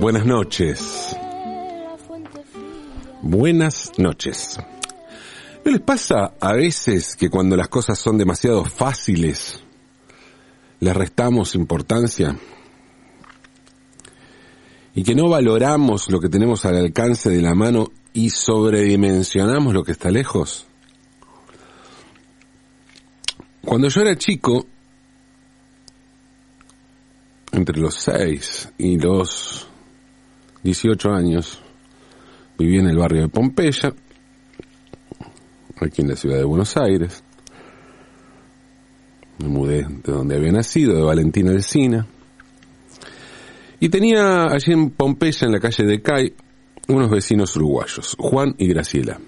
Buenas noches. Buenas noches. ¿No les pasa a veces que cuando las cosas son demasiado fáciles, les restamos importancia? Y que no valoramos lo que tenemos al alcance de la mano y sobredimensionamos lo que está lejos. Cuando yo era chico, entre los 6 y los 18 años, viví en el barrio de Pompeya, aquí en la ciudad de Buenos Aires. Me mudé de donde había nacido, de Valentina Alcina. Y tenía allí en Pompeya, en la calle de Cay, unos vecinos uruguayos, Juan y Graciela,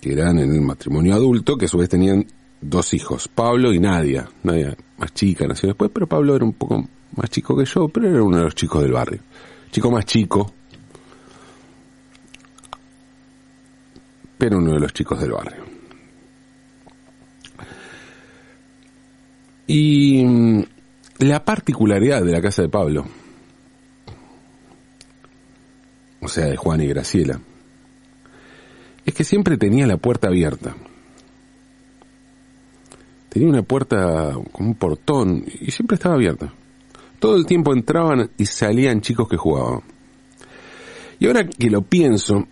que eran en el matrimonio adulto, que a su vez tenían dos hijos, Pablo y Nadia. Nadia más chica nació después, pero Pablo era un poco más chico que yo, pero era uno de los chicos del barrio. Chico más chico, pero uno de los chicos del barrio. Y mm, la particularidad de la casa de Pablo, o sea, de Juan y Graciela, es que siempre tenía la puerta abierta. Tenía una puerta como un portón y siempre estaba abierta. Todo el tiempo entraban y salían chicos que jugaban. Y ahora que lo pienso,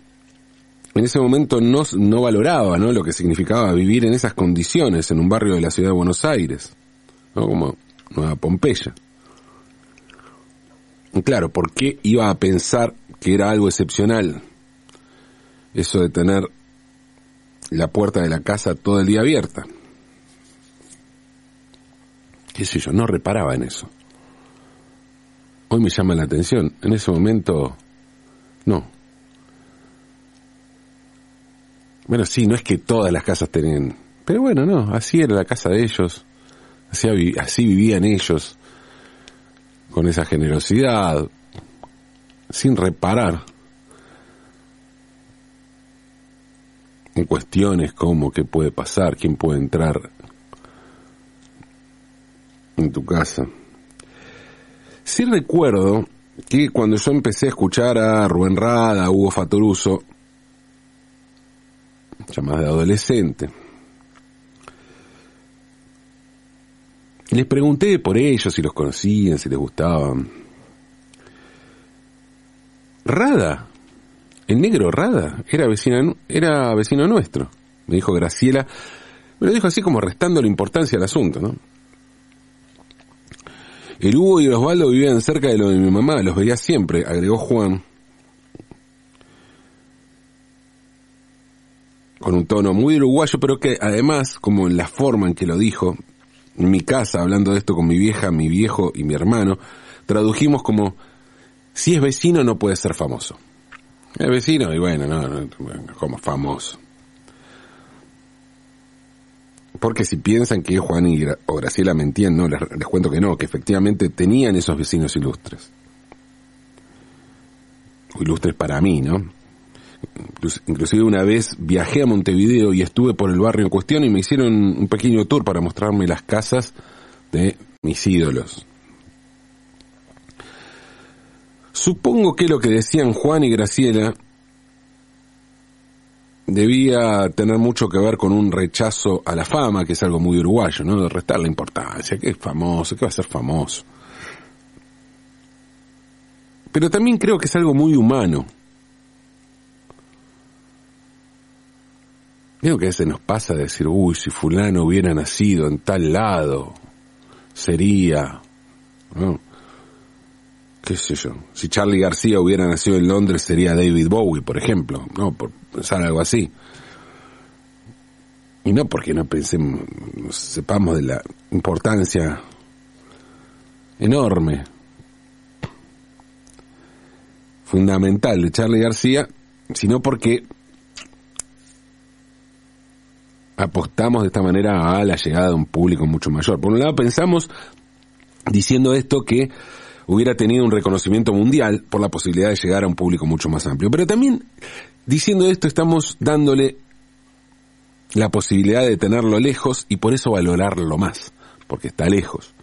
en ese momento no, no valoraba ¿no? lo que significaba vivir en esas condiciones en un barrio de la ciudad de Buenos Aires, ¿no? como Nueva Pompeya. Y claro, ¿por qué iba a pensar que era algo excepcional eso de tener la puerta de la casa todo el día abierta? Qué sé yo, no reparaba en eso. Hoy me llama la atención, en ese momento, no. Bueno, sí, no es que todas las casas tenían, pero bueno, no, así era la casa de ellos, así, así vivían ellos, con esa generosidad, sin reparar en cuestiones como qué puede pasar, quién puede entrar en tu casa. Sí recuerdo que cuando yo empecé a escuchar a Rubén Rada, a Hugo Fatoruso, ya más de adolescente, les pregunté por ellos, si los conocían, si les gustaban. Rada, el negro Rada, era, vecina, era vecino nuestro, me dijo Graciela, me lo dijo así como restando la importancia al asunto, ¿no? El Hugo y el Osvaldo vivían cerca de lo de mi mamá, los veía siempre, agregó Juan. Con un tono muy uruguayo, pero que además, como en la forma en que lo dijo, en mi casa, hablando de esto con mi vieja, mi viejo y mi hermano, tradujimos como, si es vecino no puede ser famoso. Es vecino y bueno, no, no como famoso. Porque si piensan que Juan y o Graciela mentían, no, les, cuento que no, que efectivamente tenían esos vecinos ilustres. ilustres para mí, ¿no? Inclusive una vez viajé a Montevideo y estuve por el barrio en cuestión y me hicieron un pequeño tour para mostrarme las casas de mis ídolos. Supongo que lo que decían Juan y Graciela debía tener mucho que ver con un rechazo a la fama, que es algo muy uruguayo, ¿no? De restar la importancia, que es famoso, que va a ser famoso. Pero también creo que es algo muy humano. Creo que a veces nos pasa decir, uy, si fulano hubiera nacido en tal lado, sería, ¿no? qué sé yo, si Charlie García hubiera nacido en Londres sería David Bowie, por ejemplo, ¿no? Por pensar algo así. Y no porque no pensemos, sepamos de la importancia enorme, fundamental de Charlie García, sino porque apostamos de esta manera a la llegada de un público mucho mayor. Por un lado pensamos, diciendo esto, que hubiera tenido un reconocimiento mundial por la posibilidad de llegar a un público mucho más amplio. Pero también, diciendo esto, estamos dándole la posibilidad de tenerlo lejos y por eso valorarlo más, porque está lejos.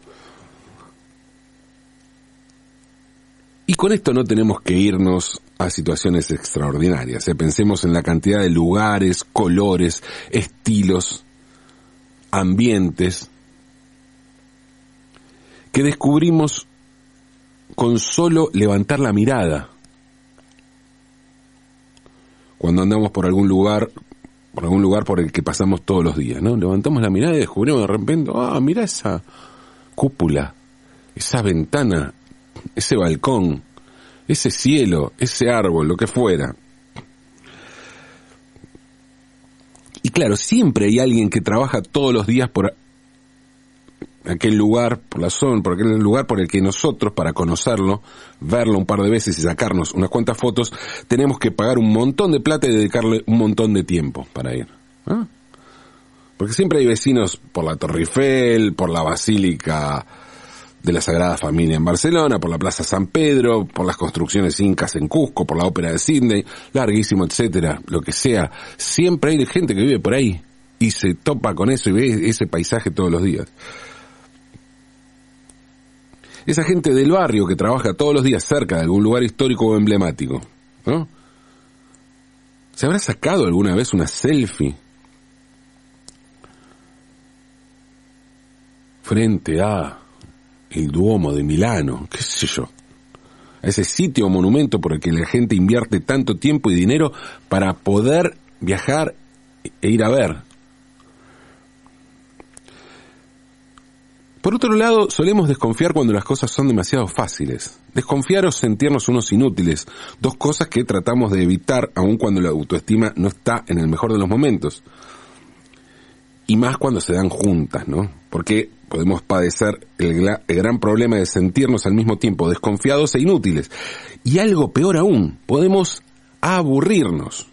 Y con esto no tenemos que irnos a situaciones extraordinarias. ¿eh? Pensemos en la cantidad de lugares, colores, estilos, ambientes que descubrimos con solo levantar la mirada. Cuando andamos por algún lugar, por algún lugar por el que pasamos todos los días, ¿no? Levantamos la mirada y descubrimos de repente, ah, mira esa cúpula, esa ventana, ese balcón, ese cielo, ese árbol, lo que fuera. Y claro, siempre hay alguien que trabaja todos los días por aquel lugar, por la zona, por aquel lugar por el que nosotros, para conocerlo, verlo un par de veces y sacarnos unas cuantas fotos, tenemos que pagar un montón de plata y dedicarle un montón de tiempo para ir. Porque siempre hay vecinos por la Torre Eiffel, por la Basílica de la Sagrada Familia en Barcelona, por la Plaza San Pedro, por las construcciones incas en Cusco, por la Ópera de Sydney, larguísimo, etcétera, lo que sea. Siempre hay gente que vive por ahí y se topa con eso y ve ese paisaje todos los días. Esa gente del barrio que trabaja todos los días cerca de algún lugar histórico o emblemático, ¿no? ¿Se habrá sacado alguna vez una selfie frente a el Duomo de Milano, qué sé yo, a ese sitio o monumento por el que la gente invierte tanto tiempo y dinero para poder viajar e ir a ver. Por otro lado, solemos desconfiar cuando las cosas son demasiado fáciles. Desconfiar o sentirnos unos inútiles, dos cosas que tratamos de evitar aun cuando la autoestima no está en el mejor de los momentos. Y más cuando se dan juntas, ¿no? Porque podemos padecer el, gran problema de sentirnos al mismo tiempo desconfiados e inútiles. Y algo peor aún, podemos aburrirnos.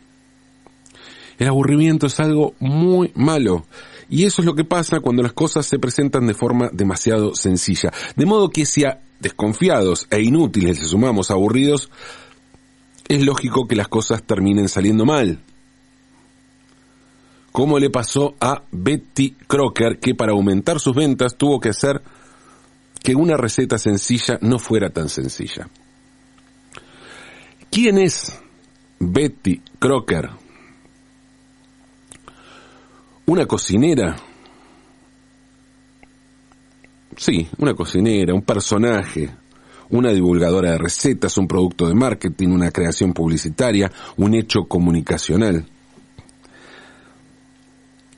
El aburrimiento es algo muy malo. Y eso es lo que pasa cuando las cosas se presentan de forma demasiado sencilla. De modo que si a desconfiados e inútiles le sumamos aburridos, es lógico que las cosas terminen saliendo mal como le pasó a Betty Crocker, que para aumentar sus ventas tuvo que hacer que una receta sencilla no fuera tan sencilla. ¿Quién es Betty Crocker? Una cocinera. Sí, una cocinera, un personaje, una divulgadora de recetas, un producto de marketing, una creación publicitaria, un hecho comunicacional.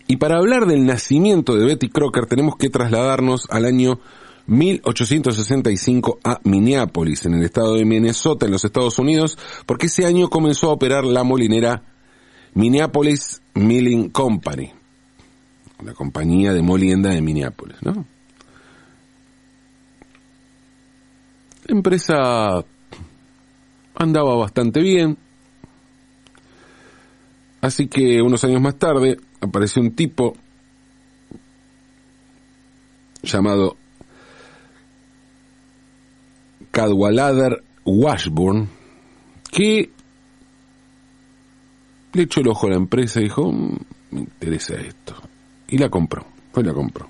Y para hablar del nacimiento de Betty Crocker tenemos que trasladarnos al año 1865 a Minneapolis, en el estado de Minnesota, en los Estados Unidos, porque ese año comenzó a operar la molinera Minneapolis Milling Company, la compañía de molienda de Minneapolis, ¿no? La empresa andaba bastante bien, así que unos años más tarde apareció un tipo llamado Cadwallader Washburn que le echó el ojo a la empresa y dijo, mm, me interesa esto. Y la compró, fue la compró.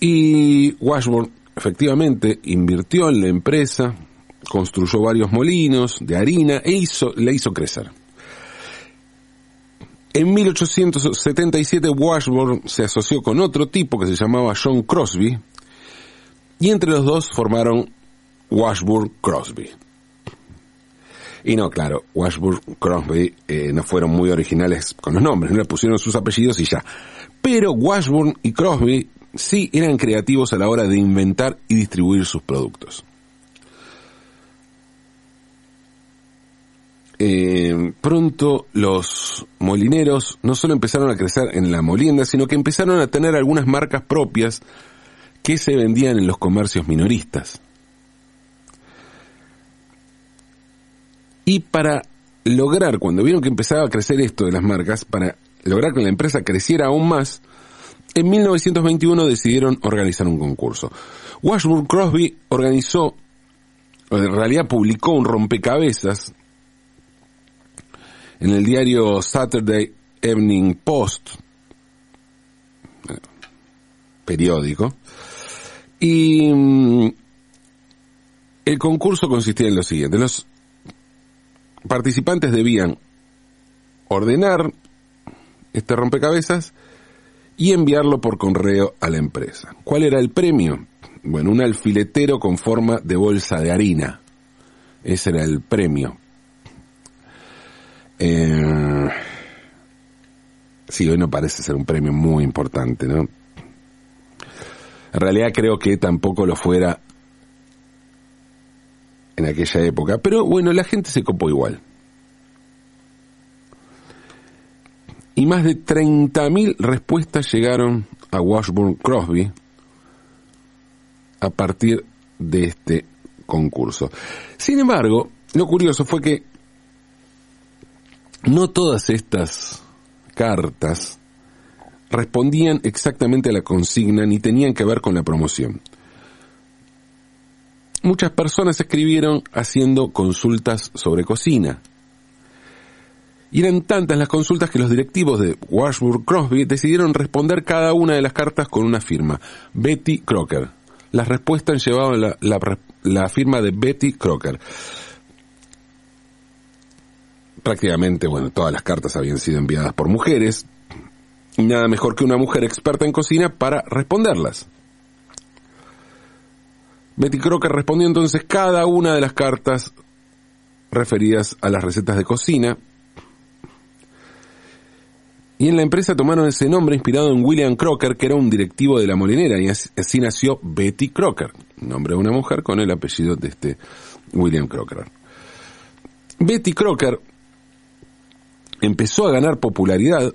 Y Washburn efectivamente invirtió en la empresa, construyó varios molinos de harina e hizo, le hizo crecer. En 1877 Washburn se asoció con otro tipo que se llamaba John Crosby y entre los dos formaron Washburn Crosby. Y no, claro, Washburn Crosby eh, no fueron muy originales con los nombres, no le pusieron sus apellidos y ya. Pero Washburn y Crosby sí eran creativos a la hora de inventar y distribuir sus productos. Eh, pronto los molineros no solo empezaron a crecer en la molienda, sino que empezaron a tener algunas marcas propias que se vendían en los comercios minoristas. Y para lograr, cuando vieron que empezaba a crecer esto de las marcas, para lograr que la empresa creciera aún más, en 1921 decidieron organizar un concurso. Washburn Crosby organizó, en realidad publicó un rompecabezas en el diario Saturday Evening Post, periódico, y mm, El concurso consistía en lo siguiente. Los participantes debían ordenar este rompecabezas y enviarlo por correo a la empresa. ¿Cuál era el premio? Bueno, un alfiletero con forma de bolsa de harina. Ese era el premio. Eh, sí, hoy no parece ser un premio muy importante, ¿no? En realidad creo que tampoco lo fuera en aquella época, pero bueno, la gente se copó igual. Y más de 30.000 respuestas llegaron a Washburn Crosby a partir de este concurso. Sin embargo, lo curioso fue que no todas estas cartas respondían exactamente a la consigna ni tenían que ver con la promoción. Muchas personas escribieron haciendo consultas sobre cocina. Y eran tantas las consultas que los directivos de Washburn Crosby decidieron responder cada una de las cartas con una firma, Betty Crocker. Las respuestas llevaban la, la firma de Betty Crocker prácticamente, bueno, todas las cartas habían sido enviadas por mujeres, y nada mejor que una mujer experta en cocina para responderlas. Betty Crocker respondió entonces cada una de las cartas referidas a las recetas de cocina. Y en la empresa tomaron ese nombre inspirado en William Crocker, que era un directivo de la molinera, y así nació Betty Crocker, nombre de una mujer con el apellido de este William Crocker. Betty Crocker empezó a ganar popularidad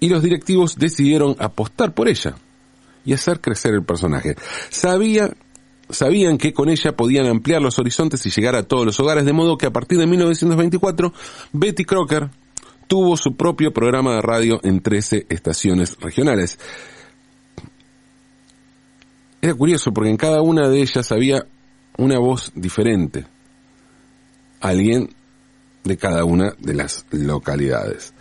y los directivos decidieron apostar por ella y hacer crecer el personaje. Sabía, sabían que con ella podían ampliar los horizontes y llegar a todos los hogares, de modo que a partir de 1924 Betty Crocker tuvo su propio programa de radio en 13 estaciones regionales. Era curioso porque en cada una de ellas había una voz diferente. Alguien de cada una de las localidades.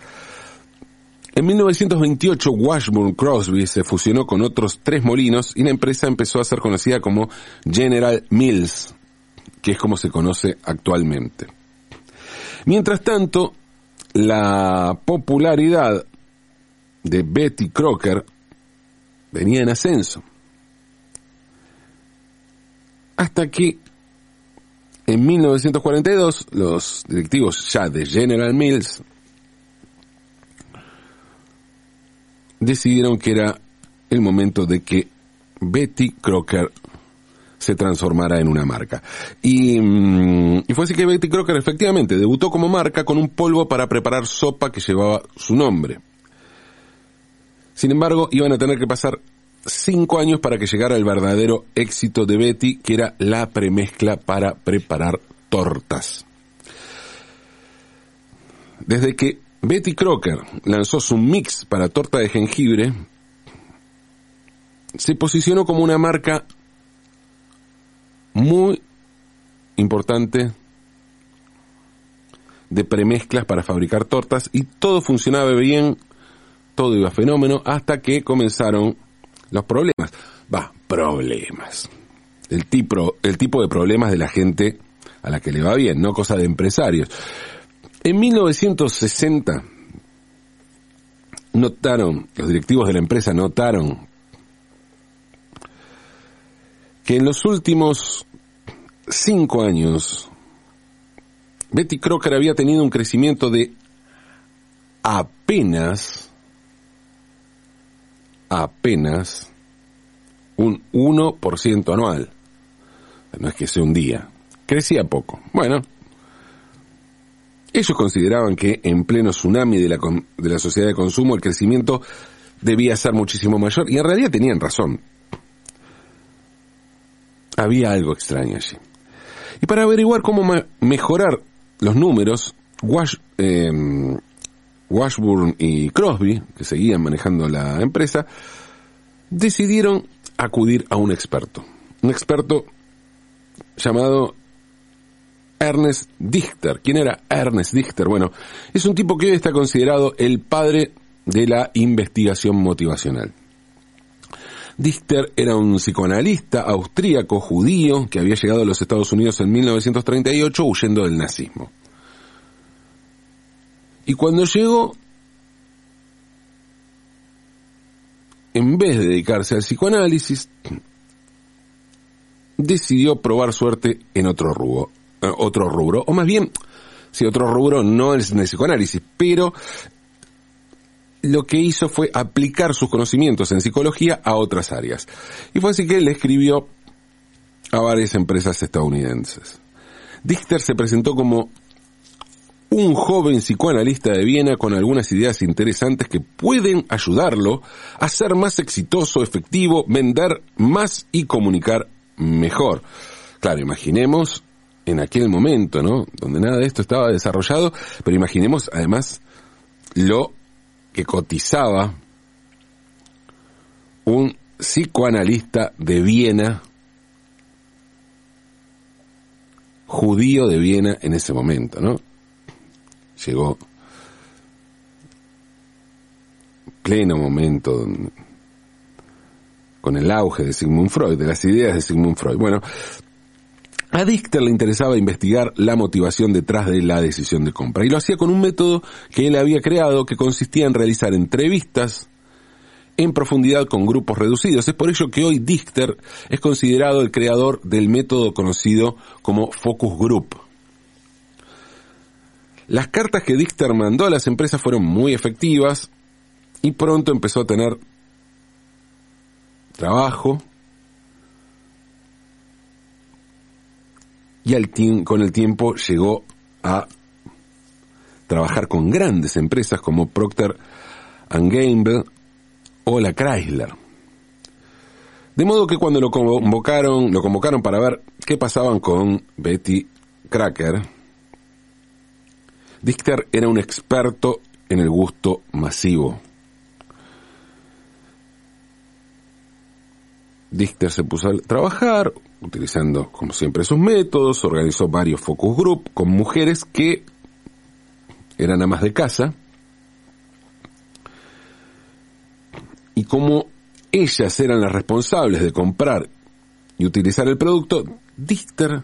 En 1928 Washburn Crosby se fusionó con otros tres molinos y la empresa empezó a ser conocida como General Mills, que es como se conoce actualmente. Mientras tanto, la popularidad de Betty Crocker venía en ascenso. Hasta que en 1942, los directivos ya de General Mills decidieron que era el momento de que Betty Crocker se transformara en una marca. Y, mm, y, fue así que Betty Crocker efectivamente debutó como marca con un polvo para preparar sopa que llevaba su nombre. Sin embargo, iban a tener que pasar cinco años para que llegara el verdadero éxito de Betty, que era la premezcla para preparar tortas. Desde que Betty Crocker lanzó su mix para torta de jengibre, se posicionó como una marca muy importante de premezclas para fabricar tortas y todo funcionaba bien, todo iba fenómeno hasta que comenzaron los problemas. Va, problemas. El tipo, el tipo de problemas de la gente a la que le va bien, no cosa de empresarios. En 1960 notaron, los directivos de la empresa notaron que en los últimos cinco años Betty Crocker había tenido un crecimiento de apenas apenas un 1% anual. No es que sea un día. Crecía poco. Bueno, ellos consideraban que en pleno tsunami de la, de la sociedad de consumo el crecimiento debía ser muchísimo mayor y en realidad tenían razón. Había algo extraño allí. Y para averiguar cómo mejorar los números, Wash, eh, Washburn y Crosby, que seguían manejando la empresa, decidieron acudir a un experto. Un experto llamado Ernest Dichter. ¿Quién era Ernest Dichter? Bueno, es un tipo que hoy está considerado el padre de la investigación motivacional. Dichter era un psicoanalista austríaco judío que había llegado a los Estados Unidos en 1938 huyendo del nazismo. Y cuando llegó, en vez de dedicarse al psicoanálisis, decidió probar suerte en otro rubro, otro rubro, o más bien, si otro rubro no es en el psicoanálisis, pero lo que hizo fue aplicar sus conocimientos en psicología a otras áreas. Y fue así que le escribió a varias empresas estadounidenses. Dichter se presentó como un joven psicoanalista de Viena con algunas ideas interesantes que pueden ayudarlo a ser más exitoso, efectivo, vender más y comunicar mejor. Claro, imaginemos en aquel momento, ¿no? Donde nada de esto estaba desarrollado, pero imaginemos además lo que cotizaba un psicoanalista de Viena, judío de Viena en ese momento, ¿no? Llegó pleno momento con el auge de Sigmund Freud, de las ideas de Sigmund Freud. Bueno, a Dichter le interesaba investigar la motivación detrás de la decisión de compra y lo hacía con un método que él había creado que consistía en realizar entrevistas en profundidad con grupos reducidos. Es por ello que hoy Dichter es considerado el creador del método conocido como Focus Group. Las cartas que Dichter mandó a las empresas fueron muy efectivas y pronto empezó a tener trabajo y con el tiempo llegó a trabajar con grandes empresas como Procter Gamble o la Chrysler. De modo que cuando lo convocaron, lo convocaron para ver qué pasaban con Betty Cracker, Dichter era un experto en el gusto masivo. Dichter se puso a trabajar, utilizando como siempre sus métodos, organizó varios focus group con mujeres que eran amas de casa y como ellas eran las responsables de comprar y utilizar el producto, Dichter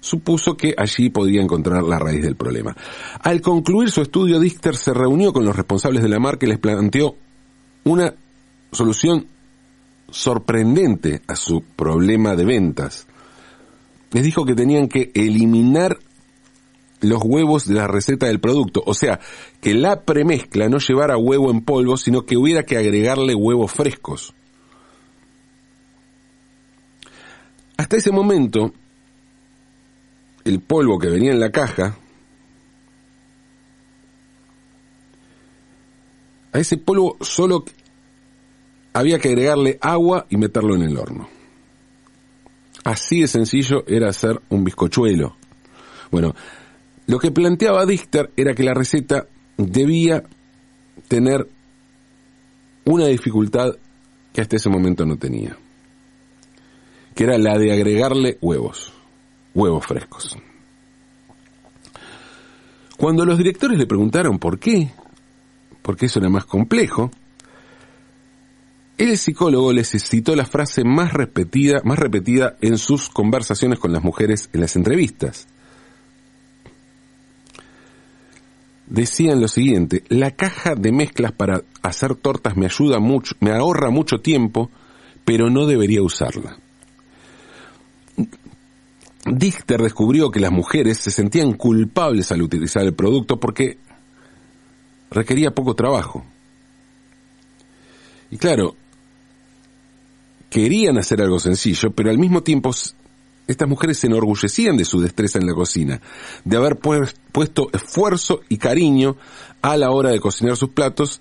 supuso que allí podía encontrar la raíz del problema. Al concluir su estudio, Dichter se reunió con los responsables de la marca y les planteó una solución sorprendente a su problema de ventas. Les dijo que tenían que eliminar los huevos de la receta del producto, o sea, que la premezcla no llevara huevo en polvo, sino que hubiera que agregarle huevos frescos. Hasta ese momento, el polvo que venía en la caja, a ese polvo solo había que agregarle agua y meterlo en el horno. Así de sencillo era hacer un bizcochuelo. Bueno, lo que planteaba Dichter era que la receta debía tener una dificultad que hasta ese momento no tenía, que era la de agregarle huevos, huevos frescos. Cuando los directores le preguntaron por qué, porque eso era más complejo, el psicólogo les citó la frase más repetida, más repetida en sus conversaciones con las mujeres en las entrevistas. Decían lo siguiente, la caja de mezclas para hacer tortas me ayuda mucho, me ahorra mucho tiempo, pero no debería usarla. Dichter descubrió que las mujeres se sentían culpables al utilizar el producto porque requería poco trabajo. Y claro, querían hacer algo sencillo, pero al mismo tiempo estas mujeres se enorgullecían de su destreza en la cocina, de haber puesto esfuerzo y cariño a la hora de cocinar sus platos,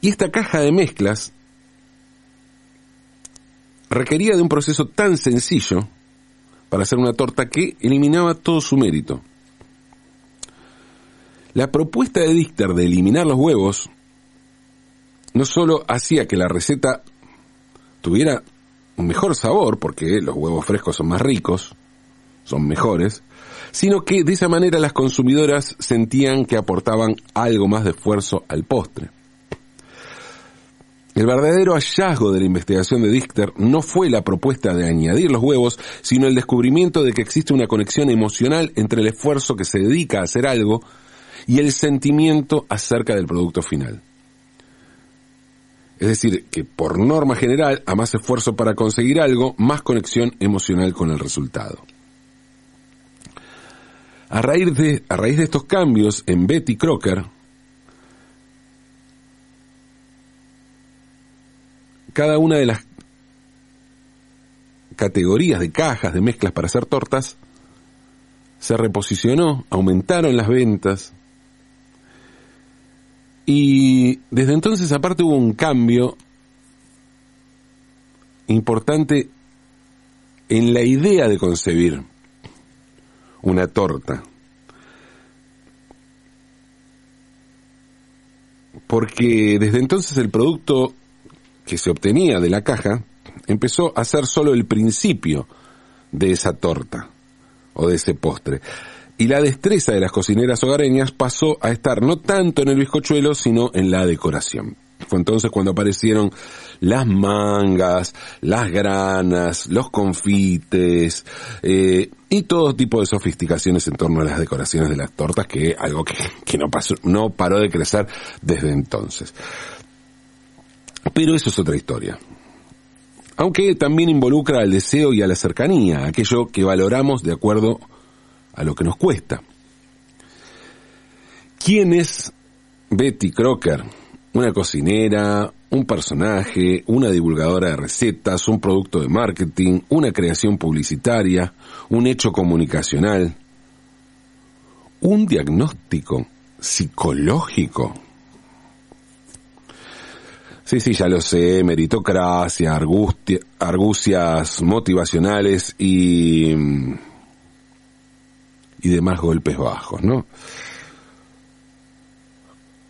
y esta caja de mezclas requería de un proceso tan sencillo para hacer una torta que eliminaba todo su mérito. La propuesta de Dichter de eliminar los huevos no solo hacía que la receta tuviera un mejor sabor, porque los huevos frescos son más ricos, son mejores, sino que de esa manera las consumidoras sentían que aportaban algo más de esfuerzo al postre. El verdadero hallazgo de la investigación de Dichter no fue la propuesta de añadir los huevos, sino el descubrimiento de que existe una conexión emocional entre el esfuerzo que se dedica a hacer algo y el sentimiento acerca del producto final. Es decir, que por norma general, a más esfuerzo para conseguir algo, más conexión emocional con el resultado. A raíz de, a raíz de estos cambios en Betty Crocker, cada una de las categorías de cajas de mezclas para hacer tortas se reposicionó, aumentaron las ventas, y desde entonces aparte hubo un cambio importante en la idea de concebir una torta. Porque desde entonces el producto que se obtenía de la caja empezó a ser solo el principio de esa torta o de ese postre y la destreza de las cocineras hogareñas pasó a estar no tanto en el bizcochuelo, sino en la decoración. Fue entonces cuando aparecieron las mangas, las granas, los confites eh, y todo tipo de sofisticaciones en torno a las decoraciones de las tortas, que algo que, que no, pasó, no paró de crecer desde entonces. Pero eso es otra historia. Aunque también involucra al deseo y a la cercanía, aquello que valoramos de acuerdo lo que nos cuesta. ¿Quién es Betty Crocker? Una cocinera, un personaje, una divulgadora de recetas, un producto de marketing, una creación publicitaria, un hecho comunicacional, un diagnóstico psicológico. Sí, sí, ya lo sé, meritocracia, argucias motivacionales y y demás golpes bajos, ¿no?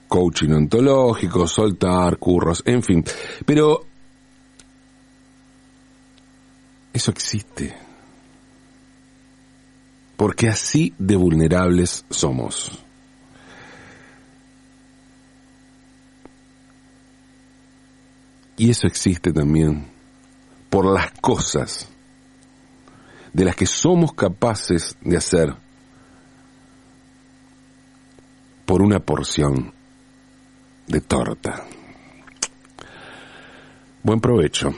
Coaching ontológico, soltar, curros, en fin. Pero eso existe. Porque así de vulnerables somos. Y eso existe también por las cosas de las que somos capaces de hacer por una porción de torta. Buen provecho,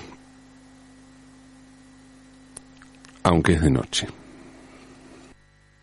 aunque es de noche.